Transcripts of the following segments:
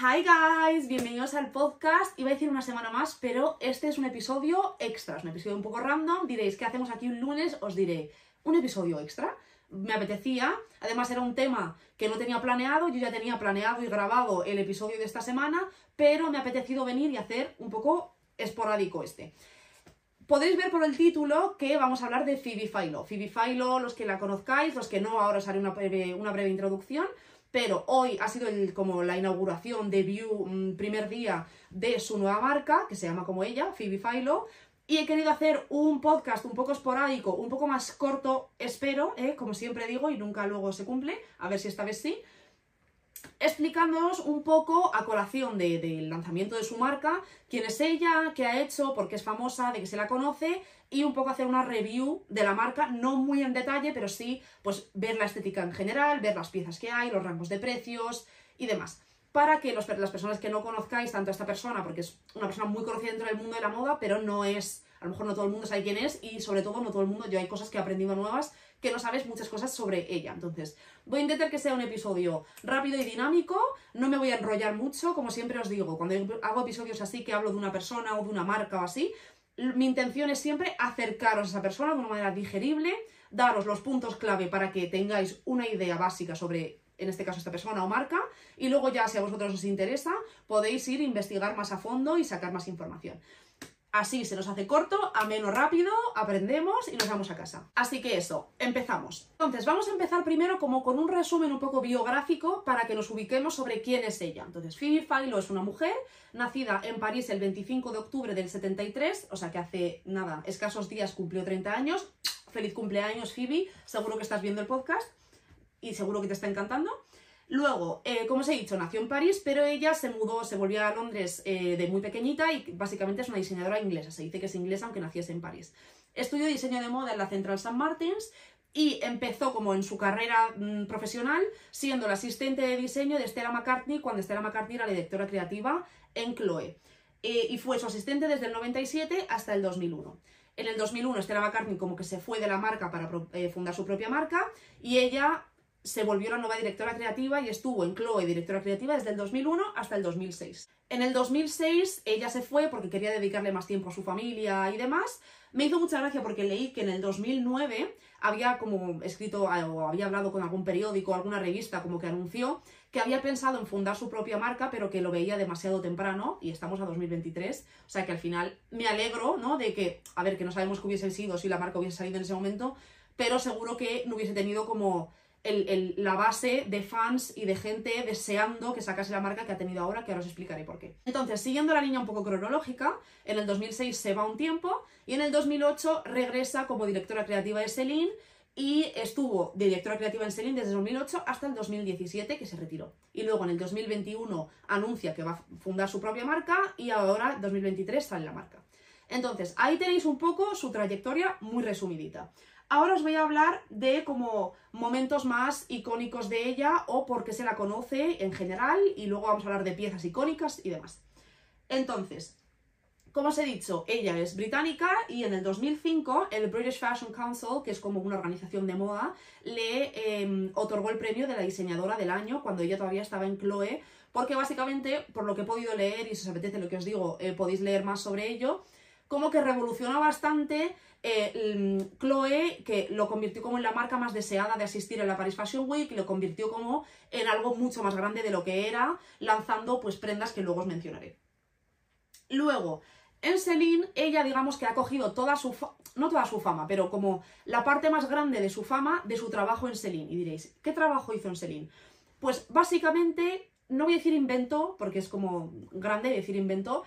Hi guys, bienvenidos al podcast. Iba a decir una semana más, pero este es un episodio extra, es un episodio un poco random. Diréis, ¿qué hacemos aquí un lunes? Os diré, un episodio extra. Me apetecía, además era un tema que no tenía planeado, yo ya tenía planeado y grabado el episodio de esta semana, pero me ha apetecido venir y hacer un poco esporádico este. Podéis ver por el título que vamos a hablar de Phoebe Philo. Los que la conozcáis, los que no, ahora os haré una breve introducción pero hoy ha sido como la inauguración, debut, mm, primer día de su nueva marca, que se llama como ella, Phoebe Philo, y he querido hacer un podcast un poco esporádico, un poco más corto, espero, ¿eh? como siempre digo, y nunca luego se cumple, a ver si esta vez sí, explicándonos un poco a colación del lanzamiento de su marca, quién es ella, qué ha hecho, por qué es famosa, de qué se la conoce y un poco hacer una review de la marca, no muy en detalle, pero sí pues ver la estética en general, ver las piezas que hay, los rangos de precios y demás. Para que las personas que no conozcáis tanto a esta persona, porque es una persona muy conocida dentro del mundo de la moda, pero no es, a lo mejor no todo el mundo sabe quién es y sobre todo no todo el mundo, yo hay cosas que he aprendido nuevas que no sabes muchas cosas sobre ella. Entonces, voy a intentar que sea un episodio rápido y dinámico, no me voy a enrollar mucho, como siempre os digo, cuando hago episodios así que hablo de una persona o de una marca o así, mi intención es siempre acercaros a esa persona de una manera digerible, daros los puntos clave para que tengáis una idea básica sobre, en este caso, esta persona o marca, y luego ya, si a vosotros os interesa, podéis ir a investigar más a fondo y sacar más información. Así se nos hace corto, a menos rápido, aprendemos y nos vamos a casa. Así que eso, empezamos. Entonces, vamos a empezar primero como con un resumen un poco biográfico para que nos ubiquemos sobre quién es ella. Entonces, Phoebe Philo es una mujer nacida en París el 25 de octubre del 73, o sea que hace nada, escasos días cumplió 30 años. Feliz cumpleaños, Phoebe. Seguro que estás viendo el podcast y seguro que te está encantando. Luego, eh, como os he dicho, nació en París, pero ella se mudó, se volvió a Londres eh, de muy pequeñita y básicamente es una diseñadora inglesa. Se dice que es inglesa aunque naciese en París. Estudió diseño de moda en la Central St. Martins y empezó como en su carrera mm, profesional siendo la asistente de diseño de Stella McCartney cuando Stella McCartney era la directora creativa en Chloe. Eh, y fue su asistente desde el 97 hasta el 2001. En el 2001 Stella McCartney como que se fue de la marca para fundar su propia marca y ella se volvió la nueva directora creativa y estuvo en Chloe directora creativa desde el 2001 hasta el 2006. En el 2006 ella se fue porque quería dedicarle más tiempo a su familia y demás. Me hizo mucha gracia porque leí que en el 2009 había como escrito o había hablado con algún periódico o alguna revista como que anunció que había pensado en fundar su propia marca pero que lo veía demasiado temprano y estamos a 2023. O sea que al final me alegro, ¿no? De que, a ver, que no sabemos qué hubiese sido si la marca hubiese salido en ese momento, pero seguro que no hubiese tenido como la base de fans y de gente deseando que sacase la marca que ha tenido ahora, que ahora os explicaré por qué. Entonces, siguiendo la línea un poco cronológica, en el 2006 se va un tiempo y en el 2008 regresa como directora creativa de Celine y estuvo directora creativa en Celine desde el 2008 hasta el 2017 que se retiró. Y luego en el 2021 anuncia que va a fundar su propia marca y ahora en 2023 sale la marca. Entonces, ahí tenéis un poco su trayectoria muy resumidita. Ahora os voy a hablar de como momentos más icónicos de ella o por qué se la conoce en general y luego vamos a hablar de piezas icónicas y demás. Entonces, como os he dicho, ella es británica y en el 2005 el British Fashion Council, que es como una organización de moda, le em, otorgó el premio de la diseñadora del año cuando ella todavía estaba en Chloe, porque básicamente, por lo que he podido leer y si os apetece lo que os digo, eh, podéis leer más sobre ello, como que revolucionó bastante eh, Chloe, que lo convirtió como en la marca más deseada de asistir a la Paris Fashion Week lo convirtió como en algo mucho más grande de lo que era, lanzando pues prendas que luego os mencionaré. Luego, en Celine, ella digamos que ha cogido toda su, no toda su fama, pero como la parte más grande de su fama de su trabajo en Celine. Y diréis, ¿qué trabajo hizo en Celine? Pues básicamente, no voy a decir inventó, porque es como grande decir inventó,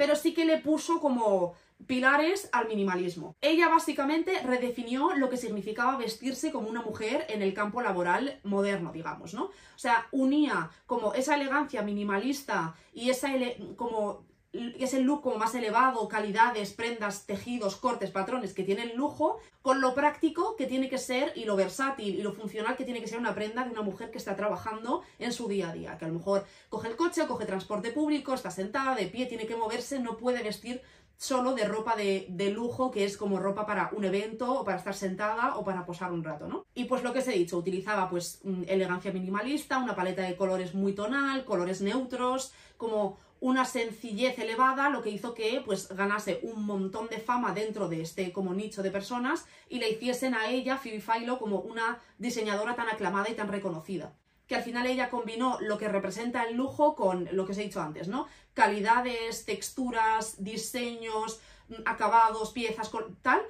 pero sí que le puso como pilares al minimalismo. Ella básicamente redefinió lo que significaba vestirse como una mujer en el campo laboral moderno, digamos, ¿no? O sea, unía como esa elegancia minimalista y esa como ese look como más elevado, calidades, prendas, tejidos, cortes, patrones que tienen lujo, con lo práctico que tiene que ser y lo versátil y lo funcional que tiene que ser una prenda de una mujer que está trabajando en su día a día, que a lo mejor coge el coche, coge transporte público, está sentada, de pie, tiene que moverse, no puede vestir solo de ropa de, de, lujo, que es como ropa para un evento, o para estar sentada, o para posar un rato, ¿no? Y pues lo que os he dicho, utilizaba pues mm, elegancia minimalista, una paleta de colores muy tonal, colores neutros, como una sencillez elevada, lo que hizo que pues ganase un montón de fama dentro de este como nicho de personas y le hiciesen a ella, Phoebe Philo, como una diseñadora tan aclamada y tan reconocida que al final ella combinó lo que representa el lujo con lo que os he dicho antes, ¿no? Calidades, texturas, diseños, acabados, piezas, tal,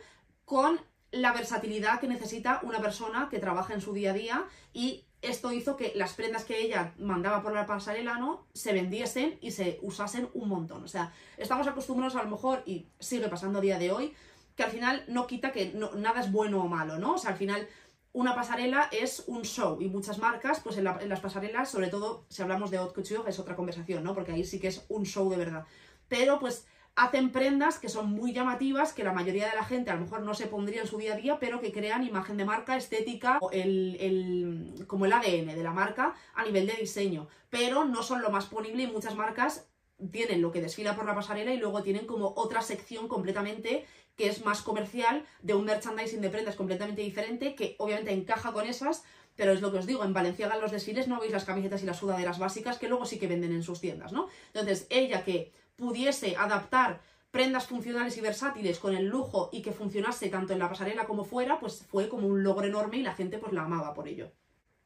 con la versatilidad que necesita una persona que trabaja en su día a día y esto hizo que las prendas que ella mandaba por la pasarela ¿no? se vendiesen y se usasen un montón. O sea, estamos acostumbrados a lo mejor, y sigue pasando a día de hoy, que al final no quita que nada es bueno o malo, ¿no? O sea, al final una pasarela es un show y muchas marcas, pues en, las pasarelas, sobre todo si hablamos de haute couture, es otra conversación, ¿no? Porque ahí sí que es un show de verdad. Pero pues hacen prendas que son muy llamativas, que la mayoría de la gente a lo mejor no se pondría en su día a día, pero que crean imagen de marca, estética, el, el, como el ADN de la marca a nivel de diseño. Pero no son lo más ponible y muchas marcas tienen lo que desfila por la pasarela y luego tienen como otra sección completamente que es más comercial, de un merchandising de prendas completamente diferente, que obviamente encaja con esas, pero es lo que os digo, en Valenciaga en los desfiles no veis las camisetas y las sudaderas básicas que luego sí que venden en sus tiendas, ¿no? Entonces, ella que pudiese adaptar prendas funcionales y versátiles con el lujo y que funcionase tanto en la pasarela como fuera, pues fue como un logro enorme y la gente pues la amaba por ello.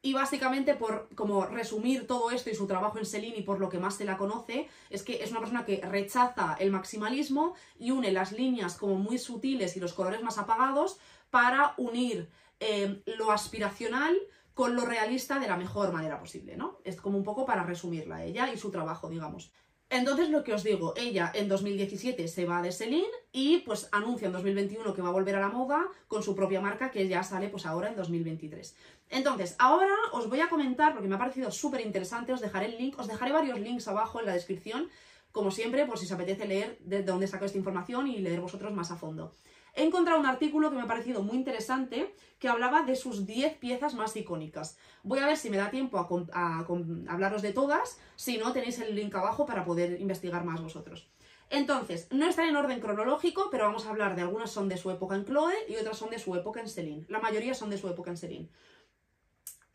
Y básicamente, por como resumir todo esto y su trabajo en Celine y por lo que más se la conoce, es que es una persona que rechaza el maximalismo y une las líneas como muy sutiles y los colores más apagados para unir eh, lo aspiracional con lo realista de la mejor manera posible, ¿no? Es como un poco para resumirla ella y su trabajo, digamos. Entonces, lo que os digo, ella en 2017 se va de Celine y pues anuncia en 2021 que va a volver a la moda con su propia marca que ya sale pues ahora en 2023. Entonces, ahora os voy a comentar, porque me ha parecido súper interesante, os dejaré el link, os dejaré varios links abajo en la descripción, como siempre, por si os apetece leer de dónde saco esta información y leer vosotros más a fondo. He encontrado un artículo que me ha parecido muy interesante que hablaba de sus 10 piezas más icónicas. Voy a ver si me da tiempo a, hablaros de todas, si no tenéis el link abajo para poder investigar más vosotros. Entonces, no están en orden cronológico, pero vamos a hablar de algunas son de su época en Chloe y otras son de su época en Celine. La mayoría son de su época en Celine.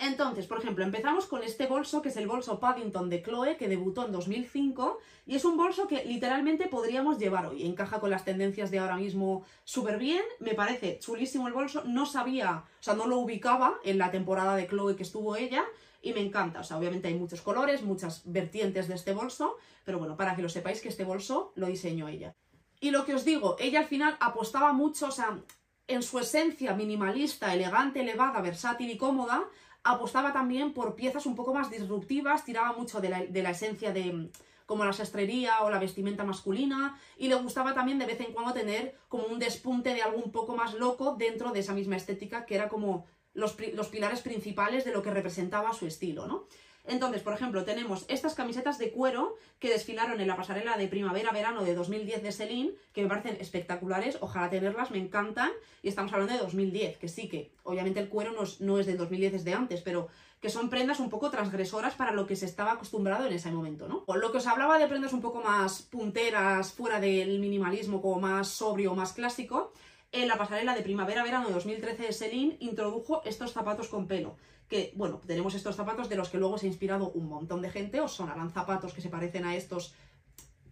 Entonces, por ejemplo, empezamos con este bolso, que es el bolso Paddington de Chloe, que debutó en 2005, y es un bolso que literalmente podríamos llevar hoy. Encaja con las tendencias de ahora mismo súper bien, me parece chulísimo el bolso, no sabía, o sea, no lo ubicaba en la temporada de Chloe que estuvo ella, y me encanta, o sea, obviamente hay muchos colores, muchas vertientes de este bolso, pero bueno, para que lo sepáis que este bolso lo diseñó ella. Y lo que os digo, ella al final apostaba mucho, o sea, en su esencia minimalista, elegante, elevada, versátil y cómoda, apostaba también por piezas un poco más disruptivas, tiraba mucho de la, esencia de como la sastrería o la vestimenta masculina y le gustaba también de vez en cuando tener como un despunte de algo un poco más loco dentro de esa misma estética que era como los, los pilares principales de lo que representaba su estilo, ¿no? Entonces, por ejemplo, tenemos estas camisetas de cuero que desfilaron en la pasarela de primavera-verano de 2010 de Celine, que me parecen espectaculares, ojalá tenerlas, me encantan, y estamos hablando de 2010, que sí, que obviamente el cuero no es, no es del 2010, es de antes, pero que son prendas un poco transgresoras para lo que se estaba acostumbrado en ese momento, ¿no? Lo que os hablaba de prendas un poco más punteras, fuera del minimalismo, como más sobrio, más clásico, en la pasarela de primavera-verano de 2013 de Celine introdujo estos zapatos con pelo, que, bueno, tenemos estos zapatos de los que luego se ha inspirado un montón de gente, o sonarán zapatos que se parecen a estos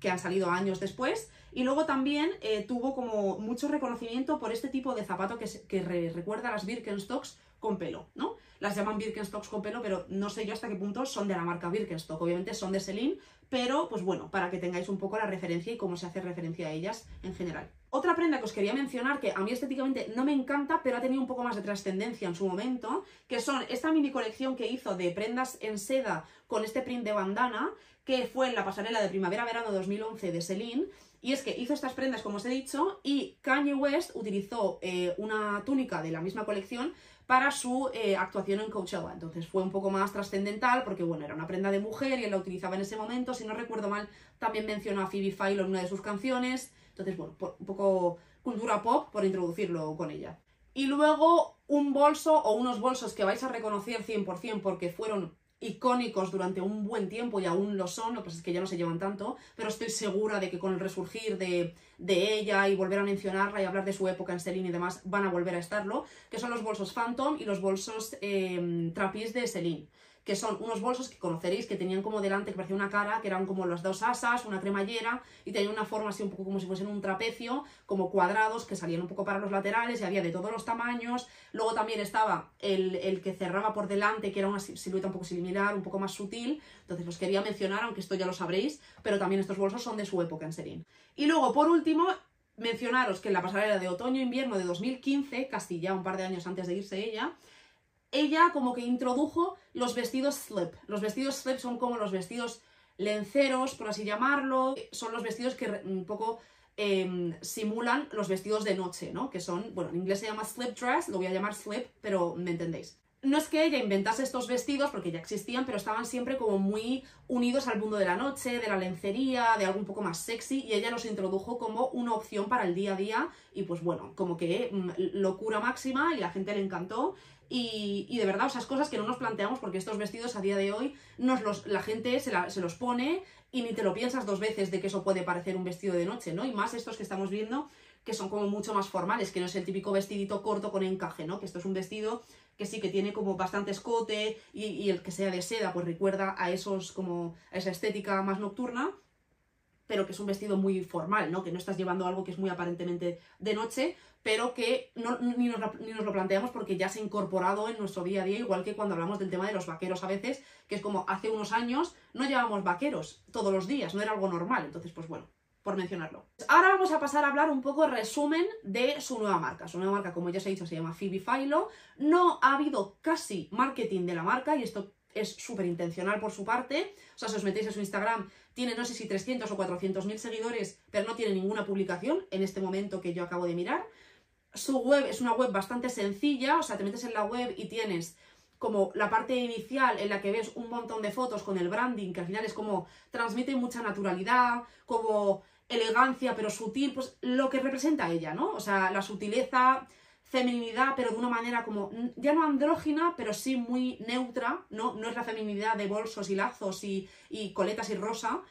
que han salido años después, y luego también eh, tuvo como mucho reconocimiento por este tipo de zapato que, recuerda a las Birkenstocks con pelo, ¿no? Las llaman Birkenstocks con pelo, pero no sé yo hasta qué punto son de la marca Birkenstock, obviamente son de Celine, pero pues bueno, para que tengáis un poco la referencia y cómo se hace referencia a ellas en general. Otra prenda que os quería mencionar, que a mí estéticamente no me encanta, pero ha tenido un poco más de trascendencia en su momento, que son esta mini colección que hizo de prendas en seda con este print de bandana, que fue en la pasarela de primavera-verano 2011 de Celine, y es que hizo estas prendas, como os he dicho, y Kanye West utilizó eh, una túnica de la misma colección para su eh, actuación en Coachella. Entonces fue un poco más trascendental porque, bueno, era una prenda de mujer y él la utilizaba en ese momento. Si no recuerdo mal, también mencionó a Phoebe Philo en una de sus canciones. Entonces, bueno, un poco cultura pop por introducirlo con ella. Y luego un bolso o unos bolsos que vais a reconocer 100% porque fueron icónicos durante un buen tiempo y aún lo son, lo que pasa es que ya no se llevan tanto, pero estoy segura de que con el resurgir de, de ella y volver a mencionarla y hablar de su época en Celine y demás, van a volver a estarlo, que son los bolsos Phantom y los bolsos eh, de Celine que son unos bolsos que conoceréis que tenían como delante, que parecía una cara, que eran como las dos asas, una cremallera, y tenían una forma así un poco como si fuesen un trapecio, como cuadrados, que salían un poco para los laterales, y había de todos los tamaños. Luego también estaba el, que cerraba por delante, que era una silueta un poco similar, un poco más sutil. Entonces los quería mencionar, aunque esto ya lo sabréis, pero también estos bolsos son de su época en Serín. Y luego, por último, mencionaros que en la pasarela de otoño-invierno de 2015, casi ya un par de años antes de irse ella, ella como que introdujo los vestidos slip. Los vestidos slip son como los vestidos lenceros, por así llamarlo. Son los vestidos que un poco em, simulan los vestidos de noche, ¿no? Que son, bueno, en inglés se llama slip dress, lo voy a llamar slip, pero me entendéis. No es que ella inventase estos vestidos, porque ya existían, pero estaban siempre como muy unidos al mundo de la noche, de la lencería, de algo un poco más sexy, y ella los introdujo como una opción para el día a día, y pues bueno, como que mm, locura máxima, y la gente le encantó, y, de verdad, esas cosas que no nos planteamos porque estos vestidos a día de hoy nos los, la gente se, se, los pone y ni te lo piensas dos veces de que eso puede parecer un vestido de noche, ¿no? Y más estos que estamos viendo que son como mucho más formales, que no es el típico vestidito corto con encaje, ¿no? Que esto es un vestido que sí que tiene como bastante escote y, y el que sea de seda pues recuerda a esos como a esa estética más nocturna pero que es un vestido muy formal, ¿no? Que no estás llevando algo que es muy aparentemente de noche, pero que no, ni, nos, lo planteamos porque ya se ha incorporado en nuestro día a día, igual que cuando hablamos del tema de los vaqueros a veces, que es como hace unos años no llevábamos vaqueros todos los días, no era algo normal, entonces pues bueno, por mencionarlo. Ahora vamos a pasar a hablar un poco resumen de su nueva marca. Su nueva marca, como ya os he dicho, se llama Phoebe Philo. No ha habido casi marketing de la marca y esto es súper intencional por su parte. O sea, si os metéis a su Instagram, tiene no sé si 300 o 400 mil seguidores, pero no tiene ninguna publicación en este momento que yo acabo de mirar. Su web es una web bastante sencilla, o sea, te metes en la web y tienes como la parte inicial en la que ves un montón de fotos con el branding, que al final es como transmite mucha naturalidad, como elegancia pero sutil, pues lo que representa ella, ¿no? O sea, la sutileza, feminidad, pero de una manera como, ya no andrógina, pero sí muy neutra, ¿no? No es la feminidad de bolsos y lazos y, coletas y rosa,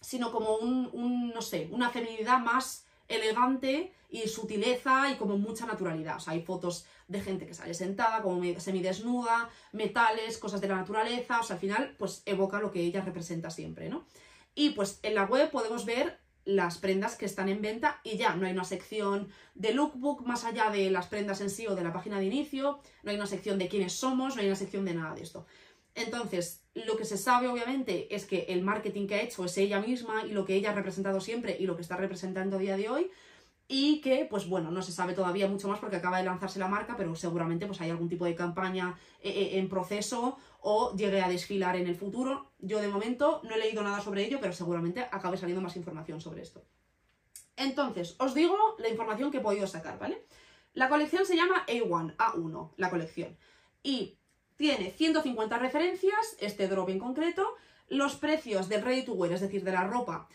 sino como un, un, no sé, una feminidad más elegante y sutileza y como mucha naturalidad. O sea, hay fotos de gente que sale sentada, como semidesnuda, metales, cosas de la naturaleza, o sea, al final, pues evoca lo que ella representa siempre, ¿no? Y pues en la web podemos ver las prendas que están en venta y ya no hay una sección de lookbook más allá de las prendas en sí o de la página de inicio, no hay una sección de quiénes somos, no hay una sección de nada de esto. Entonces, lo que se sabe obviamente es que el marketing que ha hecho es ella misma y lo que ella ha representado siempre y lo que está representando a día de hoy y que, pues bueno, no se sabe todavía mucho más porque acaba de lanzarse la marca, pero seguramente pues hay algún tipo de campaña eh, eh, en proceso o llegue a desfilar en el futuro. Yo de momento no he leído nada sobre ello, pero seguramente acabe saliendo más información sobre esto. Entonces, os digo la información que he podido sacar, ¿vale? La colección se llama A1, A1, la colección. Y tiene 150 referencias, este drop en concreto, los precios del ready to wear, es decir, de la ropa,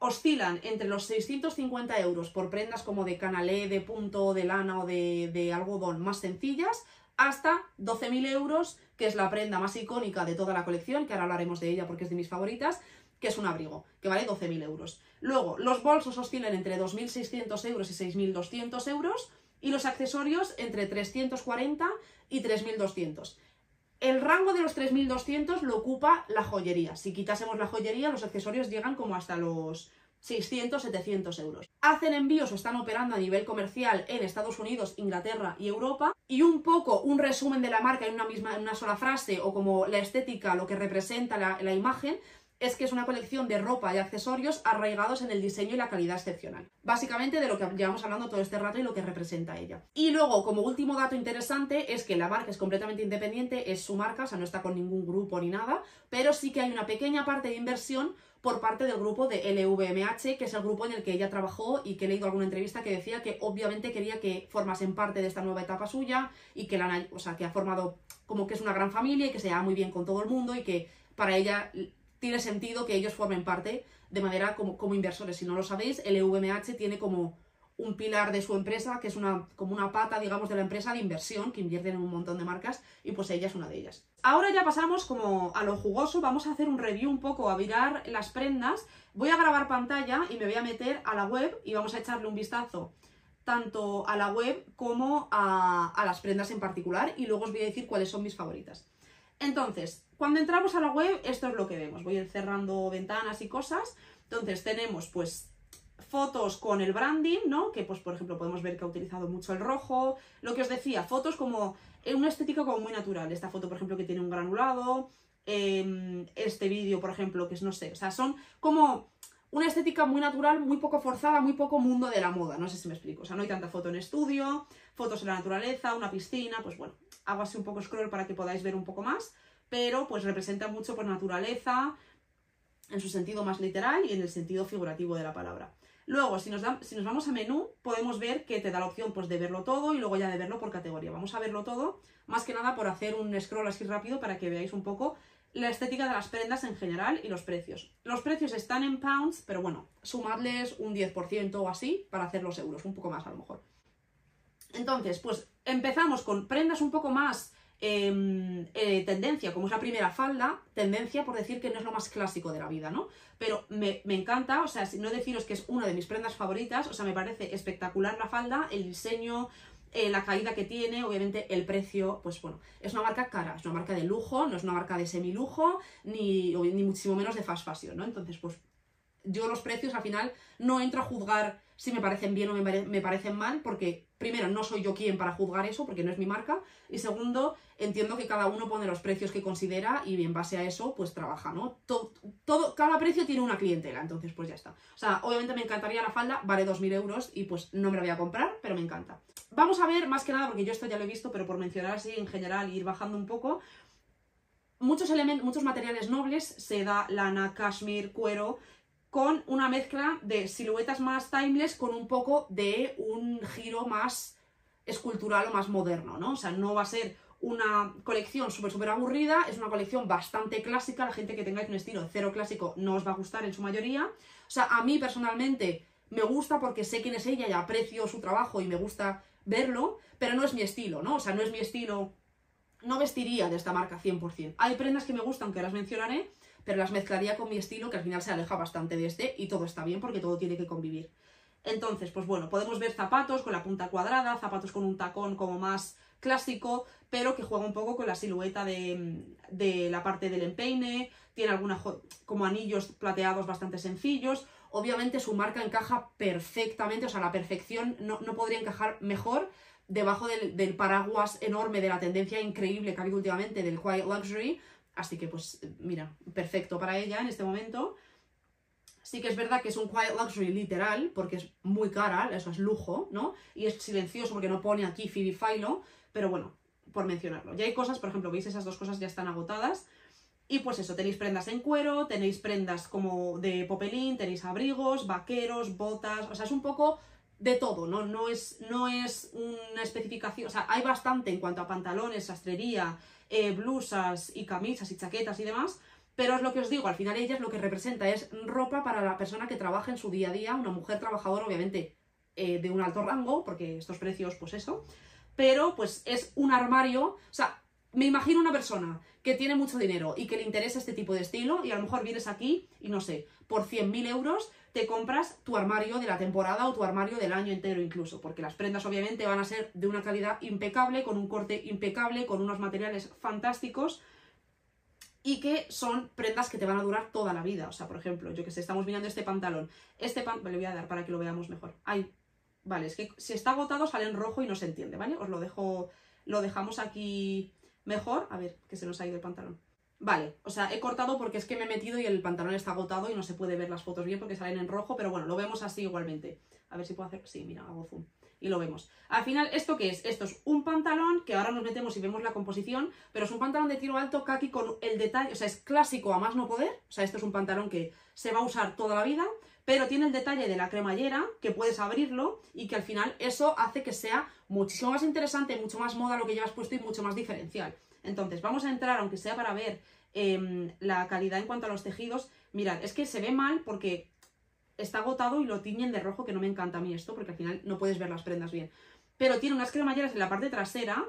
oscilan entre los 650 euros por prendas como de canalé, de punto, de lana o de, de algodón más sencillas, hasta 12.000 euros, que es la prenda más icónica de toda la colección, que ahora hablaremos de ella porque es de mis favoritas, que es un abrigo, que vale 12.000 euros. Luego, los bolsos oscilan entre 2.600 euros y 6.200 euros, y los accesorios entre 340 y 3.200. El rango de los 3.200 lo ocupa la joyería. Si quitásemos la joyería, los accesorios llegan como hasta los 600, 700 euros. Hacen envíos o están operando a nivel comercial en Estados Unidos, Inglaterra y Europa. Y un poco un resumen de la marca en una misma, en una sola frase o como la estética, lo que representa la, la imagen, es que es una colección de ropa y accesorios arraigados en el diseño y la calidad excepcional. Básicamente de lo que llevamos hablando todo este rato y lo que representa ella. Y luego, como último dato interesante, es que la marca es completamente independiente, es su marca, o sea, no está con ningún grupo ni nada, pero sí que hay una pequeña parte de inversión por parte del grupo de LVMH, que es el grupo en el que ella trabajó y que he leído alguna entrevista que decía que obviamente quería que formasen parte de esta nueva etapa suya y que, la, o sea, que ha formado como que es una gran familia y que se lleva muy bien con todo el mundo y que para ella tiene sentido que ellos formen parte de manera como, como inversores. Si no lo sabéis, el EVMH tiene como un pilar de su empresa, que es una, como una pata, digamos, de la empresa de inversión, que invierten en un montón de marcas, y pues ella es una de ellas. Ahora ya pasamos como a lo jugoso, vamos a hacer un review un poco, a mirar las prendas. Voy a grabar pantalla y me voy a meter a la web y vamos a echarle un vistazo tanto a la web como a, a las prendas en particular, y luego os voy a decir cuáles son mis favoritas. Entonces, cuando entramos a la web, esto es lo que vemos. Voy cerrando ventanas y cosas. Entonces, tenemos pues fotos con el branding, ¿no? Que pues por ejemplo podemos ver que ha utilizado mucho el rojo. Lo que os decía, fotos como en una estética como muy natural. Esta foto, por ejemplo, que tiene un granulado. Em, este vídeo, por ejemplo, que es, no sé, o sea, son como una estética muy natural, muy poco forzada, muy poco mundo de la moda, no sé si me explico. O sea, no hay tanta foto en estudio, fotos en la naturaleza, una piscina, pues bueno, hago así un poco scroll para que podáis ver un poco más, pero pues representa mucho por naturaleza, en su sentido más literal y en el sentido figurativo de la palabra. Luego, si nos, si nos vamos a menú, podemos ver que te da la opción pues, de verlo todo y luego ya de verlo por categoría. Vamos a verlo todo, más que nada por hacer un scroll así rápido para que veáis un poco la estética de las prendas en general y los precios. Los precios están en pounds, pero bueno, sumadles un 10% o así para hacer los euros, un poco más a lo mejor. Entonces, pues empezamos con prendas un poco más Em, eh, tendencia, como es la primera falda, tendencia por decir que no es lo más clásico de la vida, ¿no? Pero me, encanta, o sea, no deciros que es una de mis prendas favoritas, o sea, me parece espectacular la falda, el diseño, eh, la caída que tiene, obviamente el precio, pues bueno, es una marca cara, es una marca de lujo, no es una marca de semilujo, ni, ni muchísimo menos de fast fashion, ¿no? Entonces, pues yo los precios al final no entro a juzgar si me parecen bien o me, parecen mal, porque primero no soy yo quien para juzgar eso, porque no es mi marca, y segundo, entiendo que cada uno pone los precios que considera y en base a eso pues trabaja, ¿no? Todo, cada precio tiene una clientela, entonces pues ya está. O sea, obviamente me encantaría la falda, vale 2.000 euros y pues no me la voy a comprar, pero me encanta. Vamos a ver, más que nada, porque yo esto ya lo he visto, pero por mencionar así en general ir bajando un poco, muchos elementos, muchos materiales nobles, seda, lana, cashmere, cuero, con una mezcla de siluetas más timeless con un poco de un giro más escultural o más moderno, ¿no? O sea, no va a ser una colección súper, súper aburrida, es una colección bastante clásica, la gente que tengáis un estilo cero clásico no os va a gustar en su mayoría. O sea, a mí personalmente me gusta porque sé quién es ella y aprecio su trabajo y me gusta verlo, pero no es mi estilo, ¿no? O sea, no es mi estilo, no vestiría de esta marca 100%. Hay prendas que me gustan, que las mencionaré, pero las mezclaría con mi estilo, que al final se aleja bastante de este, y todo está bien porque todo tiene que convivir. Entonces, pues bueno, podemos ver zapatos con la punta cuadrada, zapatos con un tacón como más clásico, pero que juega un poco con la silueta de, la parte del empeine, tiene algunos como anillos plateados bastante sencillos. Obviamente su marca encaja perfectamente, o sea, la perfección no, podría encajar mejor debajo del, del, paraguas enorme de la tendencia increíble que ha habido últimamente del Quiet Luxury, Así que, pues, mira, perfecto para ella en este momento. Sí que es verdad que es un quiet luxury literal, porque es muy cara, eso es lujo, ¿no? Y es silencioso porque no pone aquí Phoebe Philo, pero bueno, por mencionarlo. Ya hay cosas, por ejemplo, veis esas dos cosas ya están agotadas. Y pues eso, tenéis prendas en cuero, tenéis prendas como de popelín, tenéis abrigos, vaqueros, botas, o sea, es un poco de todo, ¿no? No es, no es una especificación, o sea, hay bastante en cuanto a pantalones, sastrería, eh, blusas y camisas y chaquetas y demás, pero es lo que os digo, al final ella es lo que representa, es ropa para la persona que trabaja en su día a día, una mujer trabajadora obviamente eh, de un alto rango, porque estos precios, pues eso, pero pues es un armario, o sea, me imagino una persona que tiene mucho dinero y que le interesa este tipo de estilo y a lo mejor vienes aquí y no sé, por 100.000 euros te compras tu armario de la temporada o tu armario del año entero incluso, porque las prendas obviamente van a ser de una calidad impecable, con un corte impecable, con unos materiales fantásticos y que son prendas que te van a durar toda la vida. O sea, por ejemplo, yo que sé, estamos mirando este pantalón. Este pantalón, le voy a dar para que lo veamos mejor. Ay, vale, es que si está agotado sale en rojo y no se entiende, ¿vale? Os lo dejo, lo dejamos aquí mejor. A ver, que se nos ha ido el pantalón. Vale, o sea, he cortado porque es que me he metido y el pantalón está agotado y no se puede ver las fotos bien porque salen en rojo, pero bueno, lo vemos así igualmente. A ver si puedo hacer... Sí, mira, hago zoom. Y lo vemos. Al final, ¿esto qué es? Esto es un pantalón que ahora nos metemos y vemos la composición, pero es un pantalón de tiro alto kaki con el detalle, o sea, es clásico a más no poder. O sea, esto es un pantalón que se va a usar toda la vida, pero tiene el detalle de la cremallera, que puedes abrirlo y que al final eso hace que sea muchísimo más interesante, mucho más moda lo que llevas puesto y mucho más diferencial. Entonces, vamos a entrar, aunque sea para ver em, la calidad en cuanto a los tejidos. Mirad, es que se ve mal porque está agotado y lo tiñen de rojo, que no me encanta a mí esto, porque al final no puedes ver las prendas bien. Pero tiene unas cremalleras en la parte trasera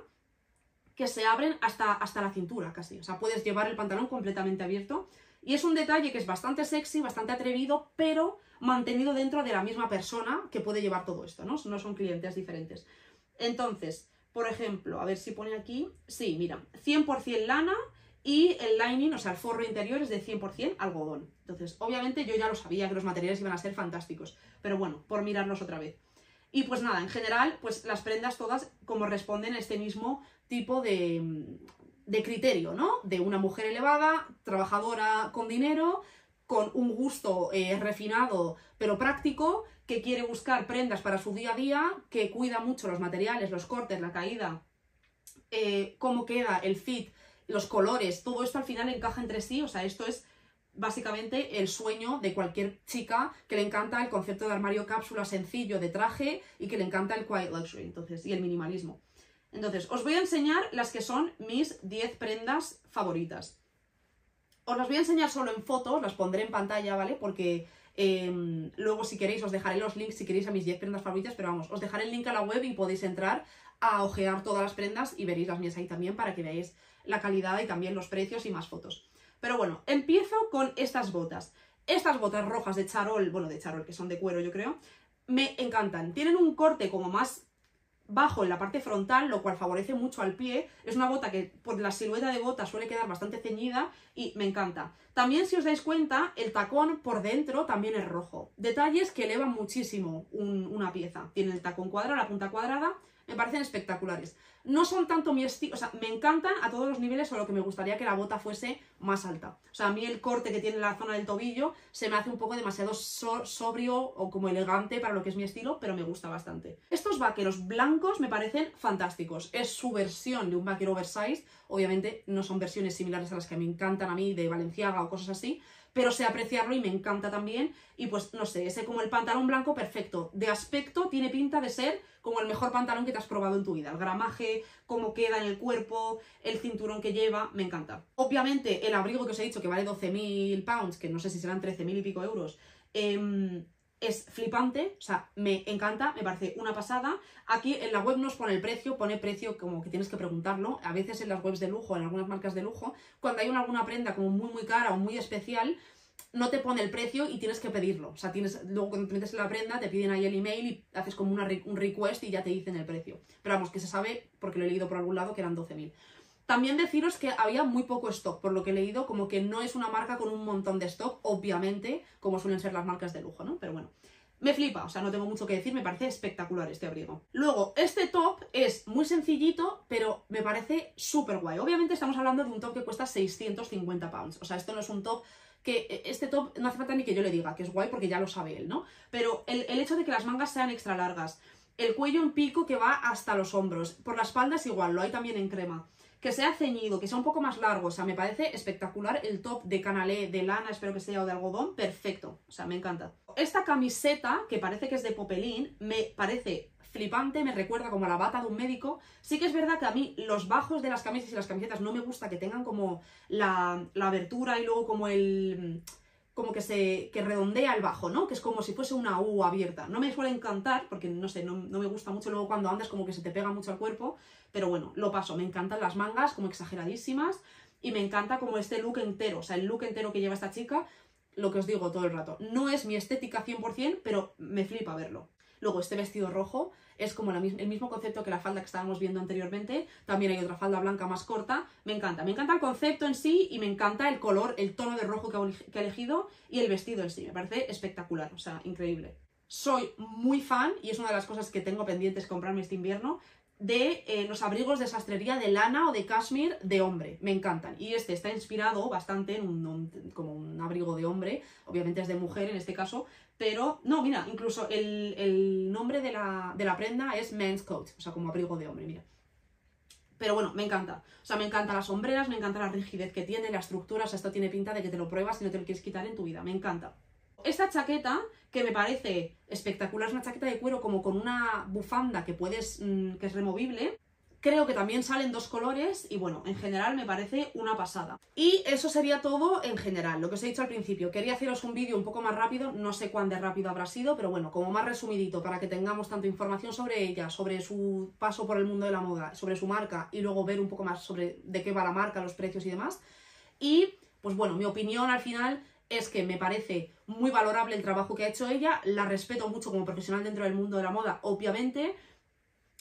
que se abren hasta, hasta la cintura casi. O sea, puedes llevar el pantalón completamente abierto. Y es un detalle que es bastante sexy, bastante atrevido, pero mantenido dentro de la misma persona que puede llevar todo esto, ¿no? No son clientes diferentes. Entonces, por ejemplo, a ver si pone aquí, sí, mira, 100% lana y el lining, o sea, el forro interior es de 100% algodón. Entonces, obviamente yo ya lo sabía que los materiales iban a ser fantásticos, pero bueno, por mirarlos otra vez. Y pues nada, en general, pues las prendas todas como responden a este mismo tipo de, de criterio, ¿no? De una mujer elevada, trabajadora con dinero, con un gusto eh, refinado pero práctico, que quiere buscar prendas para su día a día, que cuida mucho los materiales, los cortes, la caída, eh, cómo queda el fit, los colores, todo esto al final encaja entre sí, o sea, esto es básicamente el sueño de cualquier chica que le encanta el concepto de armario cápsula sencillo de traje y que le encanta el quiet luxury, entonces, y el minimalismo. Entonces, os voy a enseñar las que son mis 10 prendas favoritas. Os las voy a enseñar solo en fotos, las pondré en pantalla, ¿vale? Porque em, luego si queréis os dejaré los links si queréis a mis 10 prendas favoritas, pero vamos, os dejaré el link a la web y podéis entrar a ojear todas las prendas y veréis las mías ahí también para que veáis la calidad y también los precios y más fotos. Pero bueno, empiezo con estas botas. Estas botas rojas de charol, bueno, de charol, que son de cuero yo creo, me encantan. Tienen un corte como más bajo en la parte frontal, lo cual favorece mucho al pie. Es una bota que por la silueta de bota suele quedar bastante ceñida y me encanta. También si os dais cuenta, el tacón por dentro también es rojo. Detalles que elevan muchísimo una pieza. Tiene el tacón cuadrado, la punta cuadrada, me parecen espectaculares. No son tanto mi estilo, o sea, me encantan a todos los niveles, solo que me gustaría que la bota fuese más alta. O sea, a mí el corte que tiene la zona del tobillo se me hace un poco demasiado sobrio o como elegante para lo que es mi estilo, pero me gusta bastante. Estos vaqueros blancos me parecen fantásticos. Es su versión de un vaquero oversize. Obviamente no son versiones similares a las que me encantan a mí de Valenciaga o cosas así, pero sé apreciarlo y me encanta también. Y pues, no sé, ese como el pantalón blanco perfecto. De aspecto tiene pinta de ser como el mejor pantalón que te has probado en tu vida. El gramaje, cómo queda en el cuerpo, el cinturón que lleva, me encanta. Obviamente, el abrigo que os he dicho que vale 12.000 pounds, que no sé si serán 13.000 y pico euros, eh, es flipante, o sea, me encanta, me parece una pasada. Aquí en la web nos pone el precio, pone precio como que tienes que preguntarlo. A veces en las webs de lujo, en algunas marcas de lujo, cuando hay una, alguna prenda como muy muy cara o muy especial, no te pone el precio y tienes que pedirlo. O sea, tienes, luego cuando te metes la prenda, te piden ahí el email y haces como una, un request y ya te dicen el precio. Pero vamos, que se sabe, porque lo he leído por algún lado, que eran 12.000. También deciros que había muy poco stock, por lo que he leído, como que no es una marca con un montón de stock, obviamente, como suelen ser las marcas de lujo, ¿no? Pero bueno, me flipa, o sea, no tengo mucho que decir, me parece espectacular este abrigo. Luego, este top es muy sencillito, pero me parece súper guay. Obviamente estamos hablando de un top que cuesta 650 pounds, o sea, esto no es un top que e, este top no hace falta ni que yo le diga que es guay porque ya lo sabe él, ¿no? Pero el, el hecho de que las mangas sean extra largas, el cuello en pico que va hasta los hombros, por la espalda es igual, lo hay también en crema que sea ceñido, que sea un poco más largo, o sea, me parece espectacular el top de canalé de lana, espero que sea o de algodón, perfecto, o sea, me encanta. Esta camiseta, que parece que es de popelín, me parece flipante, me recuerda como a la bata de un médico. Sí que es verdad que a mí los bajos de las camisas y las camisetas no me gusta que tengan como la, la abertura y luego como el como que se que redondea el bajo, ¿no? Que es como si fuese una U abierta. No me suele encantar, porque no sé, no, no, me gusta mucho luego cuando andas como que se te pega mucho al cuerpo, pero bueno, lo paso. Me encantan las mangas como exageradísimas y me encanta como este look entero, o sea, el look entero que lleva esta chica, lo que os digo todo el rato. No es mi estética 100%, pero me flipa verlo. Luego este vestido rojo es como el mismo concepto que la falda que estábamos viendo anteriormente. También hay otra falda blanca más corta. Me encanta. Me encanta el concepto en sí y me encanta el color, el tono de rojo que ha elegido y el vestido en sí. Me parece espectacular, o sea, increíble. Soy muy fan, y es una de las cosas que tengo pendientes comprarme este invierno, de eh, los abrigos de sastrería de lana o de cashmere de hombre. Me encantan. Y este está inspirado bastante en un, como un abrigo de hombre. Obviamente es de mujer en este caso. Pero, no, mira, incluso el, nombre de la, de la, prenda es men's coat. O sea, como abrigo de hombre, mira. Pero bueno, me encanta. O sea, me encantan las sombreras, me encanta la rigidez que tiene, la estructura. O sea, esto tiene pinta de que te lo pruebas y no te lo quieres quitar en tu vida. Me encanta. Esta chaqueta, que me parece espectacular, es una chaqueta de cuero como con una bufanda que puedes, mm, que es removible. Creo que también salen dos colores y bueno, en general me parece una pasada. Y eso sería todo en general, lo que os he dicho al principio. Quería haceros un vídeo un poco más rápido, no sé cuán de rápido habrá sido, pero bueno, como más resumidito para que tengamos tanto información sobre ella, sobre su paso por el mundo de la moda, sobre su marca y luego ver un poco más sobre de qué va la marca, los precios y demás. Y pues bueno, mi opinión al final es que me parece muy valorable el trabajo que ha hecho ella, la respeto mucho como profesional dentro del mundo de la moda, obviamente,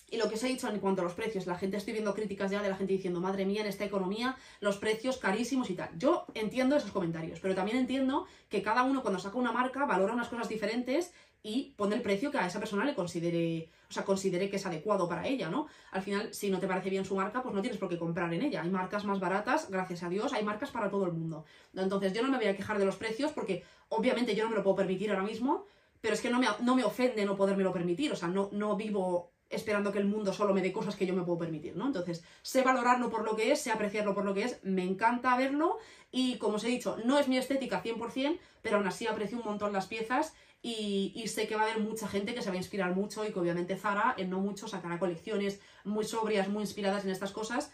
y lo que os he dicho en cuanto a los precios, la gente estoy viendo críticas ya de la gente diciendo, madre mía, en esta economía los precios carísimos y tal. Yo entiendo esos comentarios, pero también entiendo que cada uno cuando saca una marca valora unas cosas diferentes y pone el precio que a esa persona le considere, o sea, considere que es adecuado para ella, ¿no? Al final, si no te parece bien su marca, pues no tienes por qué comprar en ella. Hay marcas más baratas, gracias a Dios, hay marcas para todo el mundo. Entonces, yo no me voy a quejar de los precios porque obviamente yo no me lo puedo permitir ahora mismo, pero es que no me, no me ofende no podérmelo permitir, o sea, no, no vivo esperando que el mundo solo me dé cosas que yo me puedo permitir, ¿no? Entonces, sé valorarlo por lo que es, sé apreciarlo por lo que es, me encanta verlo y, como os he dicho, no es mi estética 100%, pero aún así aprecio un montón las piezas y, sé que va a haber mucha gente que se va a inspirar mucho y que obviamente Zara, en no mucho, sacará colecciones muy sobrias, muy inspiradas en estas cosas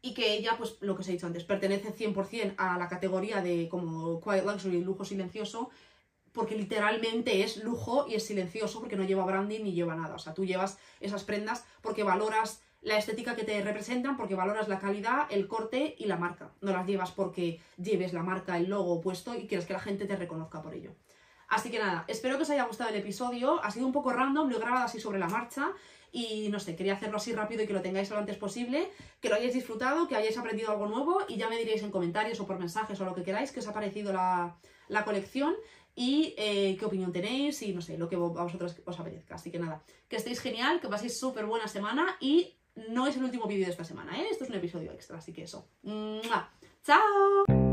y que ella, pues lo que os he dicho antes, pertenece 100% a la categoría de como Quiet Luxury, lujo silencioso, porque literalmente es lujo y es silencioso porque no lleva branding ni lleva nada. O sea, tú llevas esas prendas porque valoras la estética que te representan, porque valoras la calidad, el corte y la marca. No las llevas porque lleves la marca, el logo puesto y quieres que la gente te reconozca por ello. Así que nada, espero que os haya gustado el episodio. Ha sido un poco random, lo he grabado así sobre la marcha. Y no sé, quería hacerlo así rápido y que lo tengáis lo antes posible, que lo hayáis disfrutado, que hayáis aprendido algo nuevo y ya me diréis en comentarios o por mensajes o lo que queráis que os ha parecido la, la colección y eh, qué opinión tenéis y no sé, lo que a vosotros os apetezca. Así que nada, que estéis genial, que paséis súper buena semana y no es el último vídeo de esta semana, ¿eh? Esto es un episodio extra, así que eso. ¡Chao!